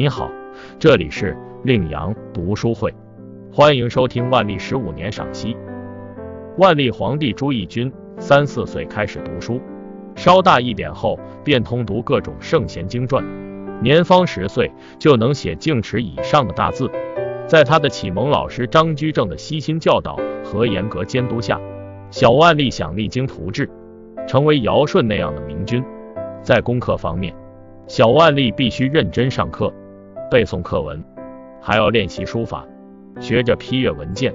你好，这里是令阳读书会，欢迎收听万历十五年赏析。万历皇帝朱翊钧三四岁开始读书，稍大一点后便通读各种圣贤经传，年方十岁就能写净尺以上的大字。在他的启蒙老师张居正的悉心教导和严格监督下，小万历想励精图治，成为尧舜那样的明君。在功课方面，小万历必须认真上课。背诵课文，还要练习书法，学着批阅文件。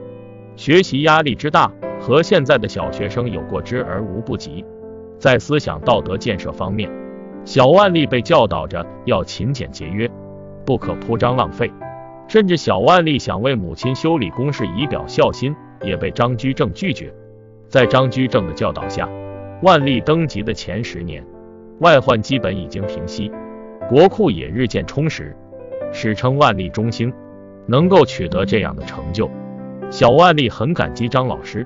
学习压力之大，和现在的小学生有过之而无不及。在思想道德建设方面，小万历被教导着要勤俭节约，不可铺张浪费。甚至小万历想为母亲修理宫室以表孝心，也被张居正拒绝。在张居正的教导下，万历登基的前十年，外患基本已经平息，国库也日渐充实。史称万历中兴，能够取得这样的成就，小万历很感激张老师，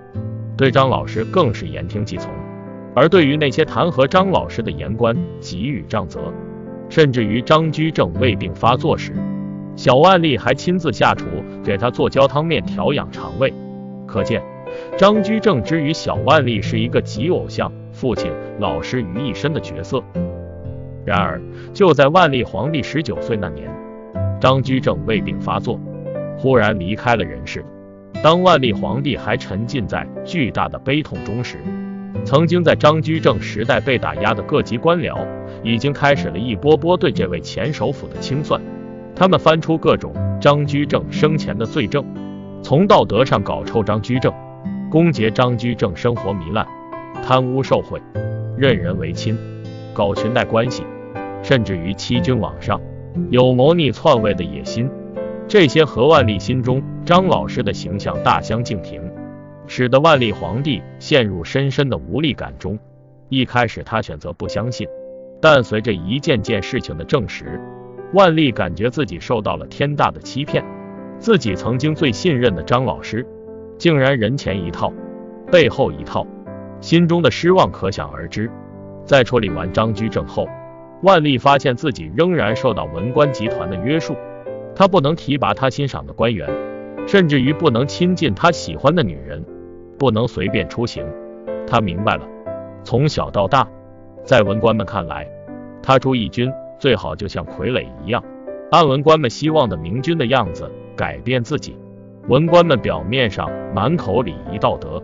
对张老师更是言听计从。而对于那些弹劾张老师的言官，给予杖责，甚至于张居正胃病发作时，小万历还亲自下厨给他做焦汤面调养肠胃。可见张居正之于小万历是一个集偶像、父亲、老师于一身的角色。然而，就在万历皇帝十九岁那年。张居正胃病发作，忽然离开了人世。当万历皇帝还沉浸在巨大的悲痛中时，曾经在张居正时代被打压的各级官僚，已经开始了一波波对这位前首辅的清算。他们翻出各种张居正生前的罪证，从道德上搞臭张居正，攻讦张居正生活糜烂、贪污受贿、任人唯亲、搞裙带关系，甚至于欺君罔上。有谋逆篡位的野心，这些和万历心中张老师的形象大相径庭，使得万历皇帝陷入深深的无力感中。一开始他选择不相信，但随着一件件事情的证实，万历感觉自己受到了天大的欺骗。自己曾经最信任的张老师，竟然人前一套，背后一套，心中的失望可想而知。在处理完张居正后。万历发现自己仍然受到文官集团的约束，他不能提拔他欣赏的官员，甚至于不能亲近他喜欢的女人，不能随便出行。他明白了，从小到大，在文官们看来，他朱翊钧最好就像傀儡一样，按文官们希望的明君的样子改变自己。文官们表面上满口礼仪道德，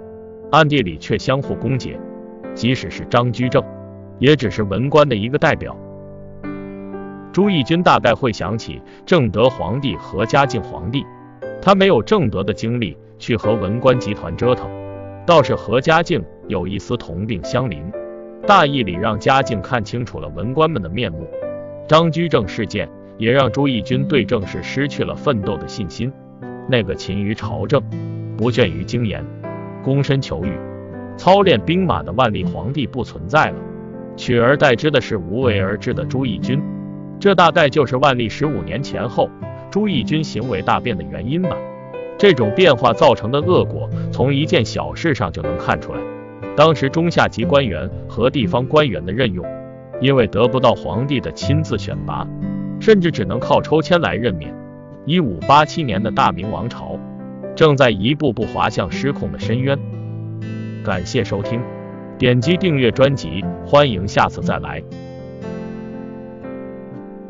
暗地里却相互攻讦，即使是张居正，也只是文官的一个代表。朱翊钧大概会想起正德皇帝和嘉靖皇帝，他没有正德的精力去和文官集团折腾，倒是和嘉靖有一丝同病相怜，大义里让嘉靖看清楚了文官们的面目。张居正事件也让朱翊钧对政事失去了奋斗的信心，那个勤于朝政、不倦于精研、躬身求育、操练兵马的万历皇帝不存在了，取而代之的是无为而治的朱翊钧。这大概就是万历十五年前后朱翊钧行为大变的原因吧。这种变化造成的恶果，从一件小事上就能看出来。当时中下级官员和地方官员的任用，因为得不到皇帝的亲自选拔，甚至只能靠抽签来任免。一五八七年的大明王朝，正在一步步滑向失控的深渊。感谢收听，点击订阅专辑，欢迎下次再来。